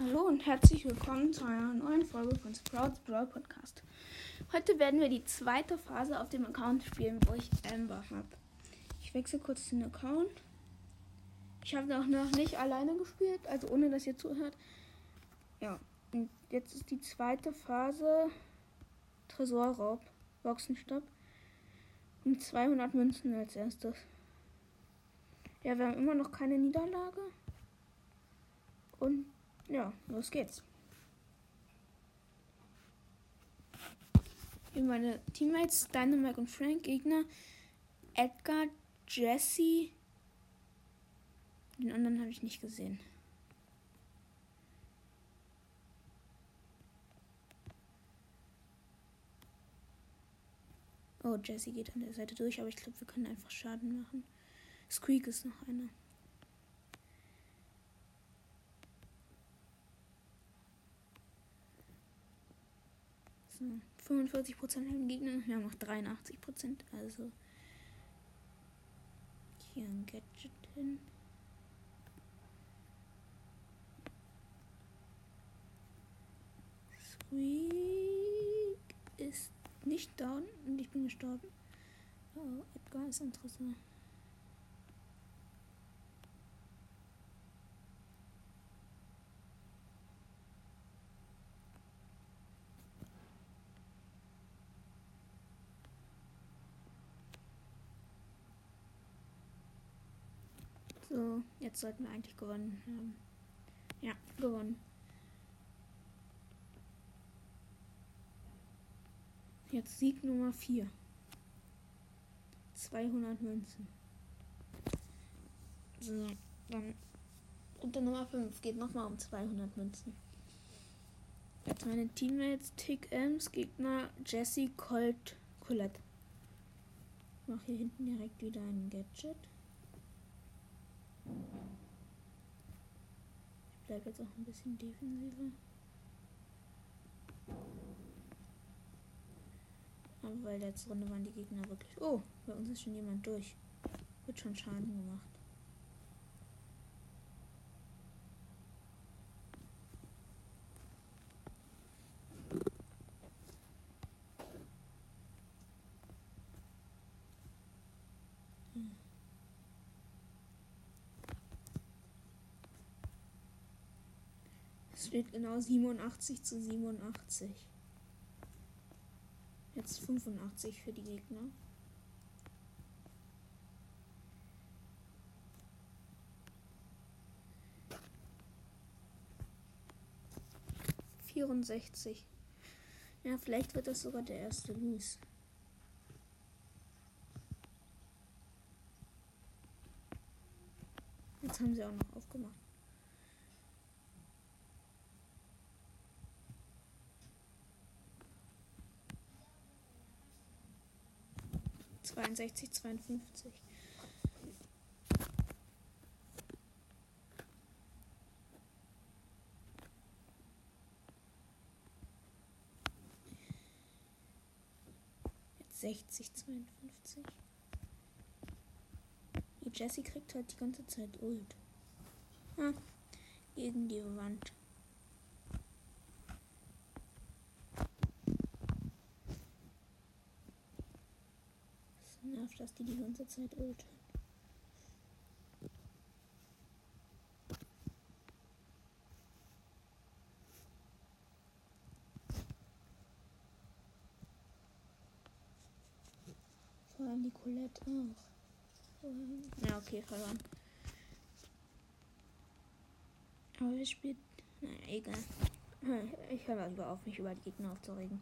Hallo und herzlich willkommen zu einer neuen Folge von Sprouts Brawl Podcast. Heute werden wir die zweite Phase auf dem Account spielen, wo ich Amber habe. Ich wechsle kurz den Account. Ich habe noch nicht alleine gespielt, also ohne dass ihr zuhört. Ja, und jetzt ist die zweite Phase Tresorraub, Boxenstopp. Und 200 Münzen als erstes. Ja, wir haben immer noch keine Niederlage. Und ja, los geht's. Hier meine Teammates Dynamite und Frank, Gegner Edgar, Jesse. Den anderen habe ich nicht gesehen. Oh, Jesse geht an der Seite durch, aber ich glaube, wir können einfach Schaden machen. Squeak ist noch einer. So, 45% haben Gegner, wir haben noch 83%, also hier ein Gadget hin. Squeak ist nicht down und ich bin gestorben. Oh, Edgar ist interessant. So, jetzt sollten wir eigentlich gewonnen haben. Ja, gewonnen. Jetzt Sieg Nummer 4. 200 Münzen. So, dann unter Nummer 5 geht nochmal um 200 Münzen. Jetzt meine Teammates Tick Ems, Gegner Jesse Colt Colette. Ich mache hier hinten direkt wieder ein Gadget. Ich bleibe jetzt auch ein bisschen defensiver. Aber weil letzte Runde waren die Gegner wirklich. Oh, bei uns ist schon jemand durch. Wird schon Schaden gemacht. Steht genau 87 zu 87. Jetzt 85 für die Gegner. Vierundsechzig. Ja, vielleicht wird das sogar der erste Lose. Jetzt haben sie auch noch aufgemacht. 62, 52. Jetzt 60, 52. Die Jessie kriegt halt die ganze Zeit Ult. Ah, gegen die Wand. Dass die die ganze Zeit ulten. Vor allem die Colette auch. Ja, okay, verloren. Aber wir spielen. Naja, egal. Ich höre lieber auf, mich über die Gegner aufzuregen.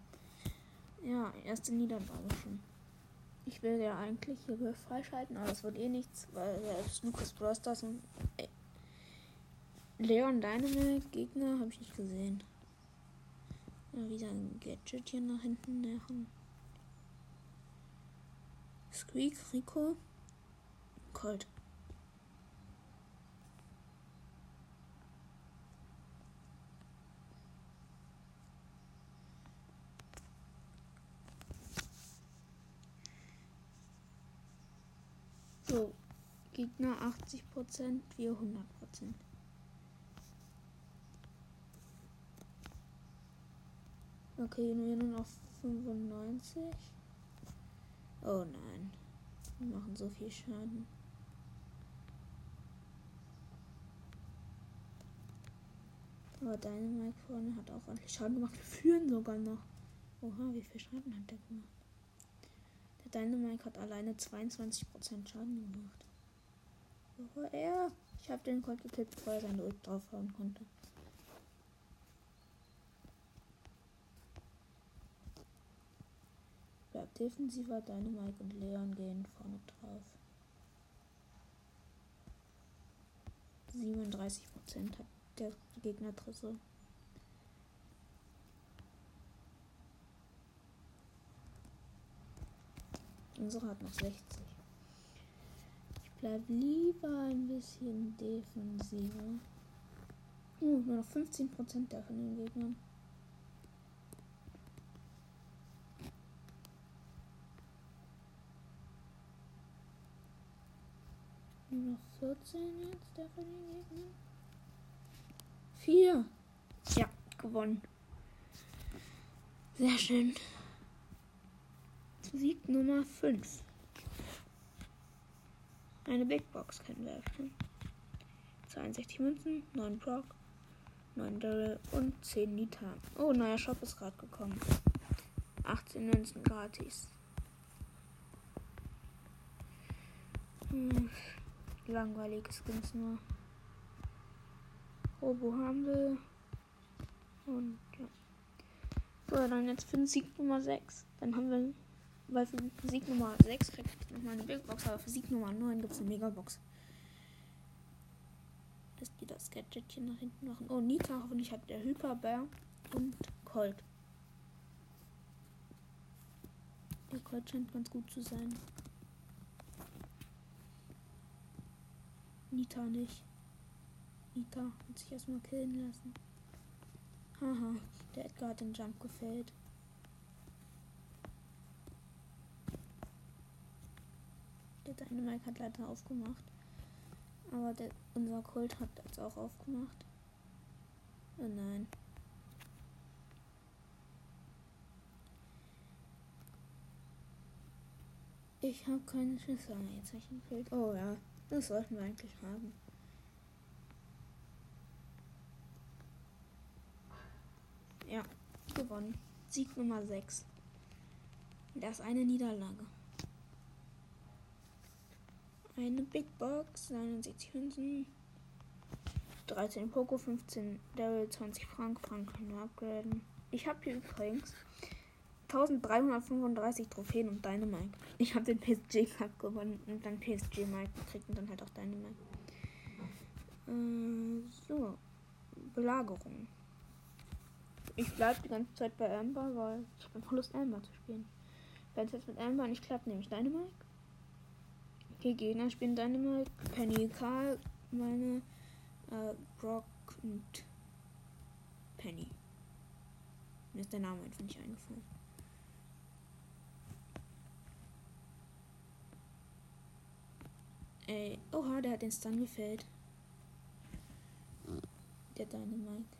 Ja, erste Niederlage schon. Ich will ja eigentlich hier freischalten, aber es wird eh nichts, weil ja, Lucas Brosters und Leon Dynamite Gegner habe ich nicht gesehen. Ja, wieder ein Gadget hier nach hinten nähern. Squeak, Rico, Colt. So, Gegner 80%, wir 100%. Okay, nur noch 95. Oh nein. Wir machen so viel Schaden. Aber deine Mike vorne hat auch ordentlich Schaden gemacht. Wir führen sogar noch. Oha, wie viel Schaden hat der gemacht? Der Dynamite hat alleine 22% Schaden gemacht. Bevor er. Ich habe den Colt gekillt, bevor er seine Ult draufhauen konnte. Bleibt defensiver, Dynamite und Leon gehen vorne drauf. 37% hat der Gegner Trisse. Unsere hat noch 60. Ich bleibe lieber ein bisschen defensiver. Uh, nur noch 15% der von den Gegnern. Nur noch 14 jetzt der von den Gegnern. 4. Ja, gewonnen. Sehr schön. Sieg Nummer 5. Eine Big Box können wir öffnen. 62 Münzen, 9 Brock, 9 Daryl und 10 Nita. Oh, neuer Shop ist gerade gekommen. 18 Münzen gratis. Hm, langweilige Skins nur. Robo haben wir. Und ja. So, dann jetzt für den Sieg Nummer 6. Dann haben wir weil für Sieg Nummer 6 kriegt nochmal eine Big Box, aber für Sieg Nummer 9 gibt es eine Megabox. Dass die das Gadgetchen nach hinten machen. Oh, Nita, hoffentlich hat der Hyperbär und Colt. Der Colt scheint ganz gut zu sein. Nita nicht. Nita hat sich erstmal killen lassen. Haha, der Edgar hat den Jump gefällt. Dynamite hat leider aufgemacht. Aber der, unser Kult hat jetzt auch aufgemacht. Oh nein. Ich habe keine Schüsse. Jetzt habe ich ein Bild. Oh ja, das sollten wir eigentlich haben. Ja, gewonnen. Sieg Nummer 6. Das ist eine Niederlage. Eine Big Box, 69 Münzen, 13 Poco, 15 Daryl, 20 Frank. Frank kann nur upgraden. Ich habe hier übrigens 1335 Trophäen und Dynamite. Ich habe den PSG Cup gewonnen und dann PSG Mike gekriegt und dann halt auch Dynamite. Äh, so. Belagerung. Ich bleibe die ganze Zeit bei Amber, weil ich habe Lust Amber zu spielen. Wenn es jetzt mit Amber nicht klappt, nehme ich Dynamite. Die Gegner spielen Dynamite, Penny, Karl, meine, äh, Brock und Penny. Mir ist der Name einfach nicht eingefallen. Ey, oha, der hat den Stun gefällt. Der Dynamite.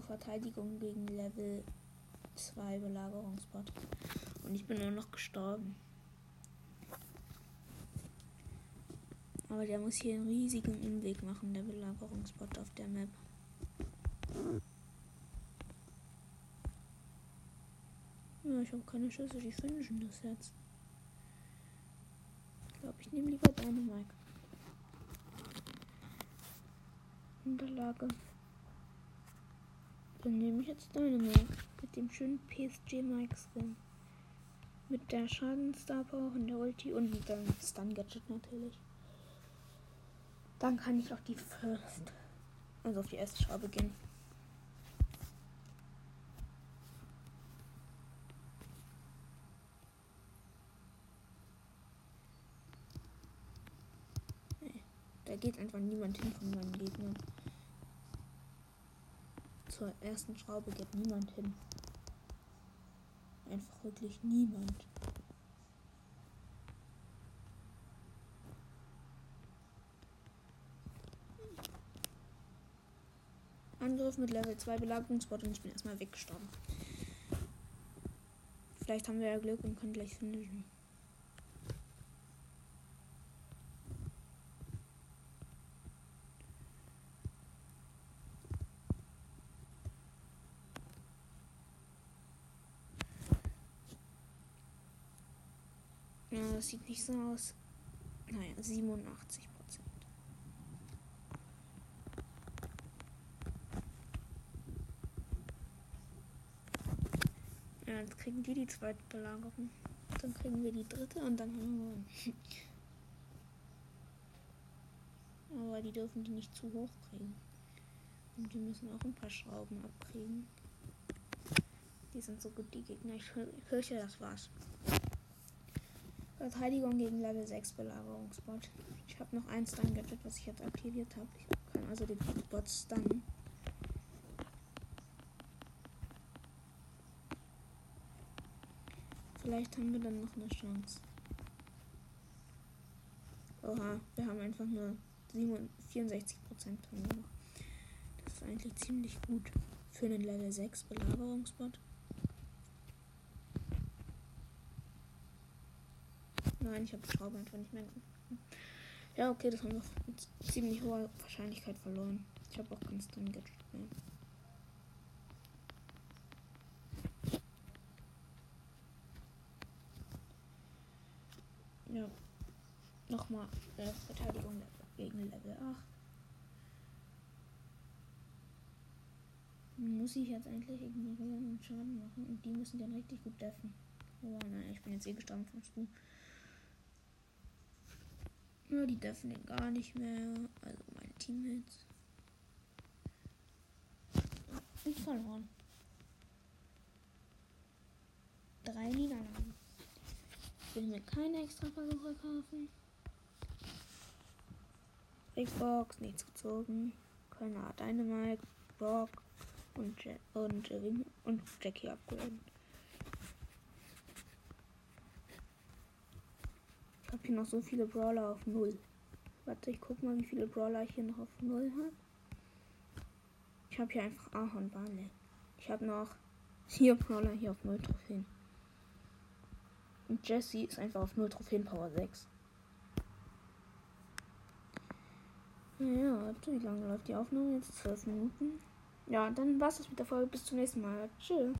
Oh, Verteidigung gegen Level 2 Belagerungsbot. Und ich bin nur noch gestorben. Aber der muss hier einen riesigen Umweg machen, der Belagerungsbot auf der Map. Ja, ich habe keine Schüsse, die finishen das jetzt. Ich glaube, ich nehme lieber deine Mike. Unterlage. Dann nehme ich jetzt deine Mike. Mit dem schönen PSG Mike Skin. Mit der Schadenstar Power und der Ulti und mit dem Stun Gadget natürlich. Dann kann ich auch die First, also auf die erste Schraube gehen. Da geht einfach niemand hin von meinen Gegnern zur ersten Schraube geht niemand hin. Einfach wirklich niemand. Angriff mit Level 2 Belagerungsbot und ich bin erstmal weggestorben. Vielleicht haben wir ja Glück und können gleich finden. Ja, das sieht nicht so aus. Naja, 87 Prozent. Ja, jetzt kriegen die die zweite Belagerung. Dann kriegen wir die dritte und dann haben wir. Aber die dürfen die nicht zu hoch kriegen. Und die müssen auch ein paar Schrauben abkriegen. Die sind so gut, die Gegner. Ich fürchte, das war's. Verteidigung gegen Level 6 Belagerungsbot. Ich habe noch ein Stun-Gadget, was ich jetzt aktiviert habe. Ich kann also den Bot stunnen. Vielleicht haben wir dann noch eine Chance. Oha, wir haben einfach nur 64 Prozent Das ist eigentlich ziemlich gut für einen Level 6 Belagerungsbot. Nein, ich habe die Schraube einfach nicht mehr. Ja, okay, das haben wir mit ziemlich hoher Wahrscheinlichkeit verloren. Ich habe auch ganz drin Gadget mehr. Ja. Nochmal äh, Verteidigung gegen Level 8. Muss ich jetzt eigentlich ignorieren und Schaden machen und die müssen dann richtig gut deffen. Oh nein, ich bin jetzt eh gestorben von Stu. Ja, die dürfen den gar nicht mehr. Also meine Teammates. Und verloren. Drei Niederlagen. Ich will mir keine extra Versuche kaufen. Big Box, nichts gezogen. Kölner Dynamite, Brock und, Je und, und Jackie upgraden. Ich habe hier noch so viele Brawler auf null. Warte, ich guck mal, wie viele Brawler ich hier noch auf null habe. Ich habe hier einfach Ahorn Barley. Ich habe noch vier Brawler hier auf null Trophäen. Und Jesse ist einfach auf null Trophäen Power 6. Ja, warte, wie lange läuft die Aufnahme? Jetzt 12 Minuten. Ja, dann war's das mit der Folge. Bis zum nächsten Mal. Tschüss.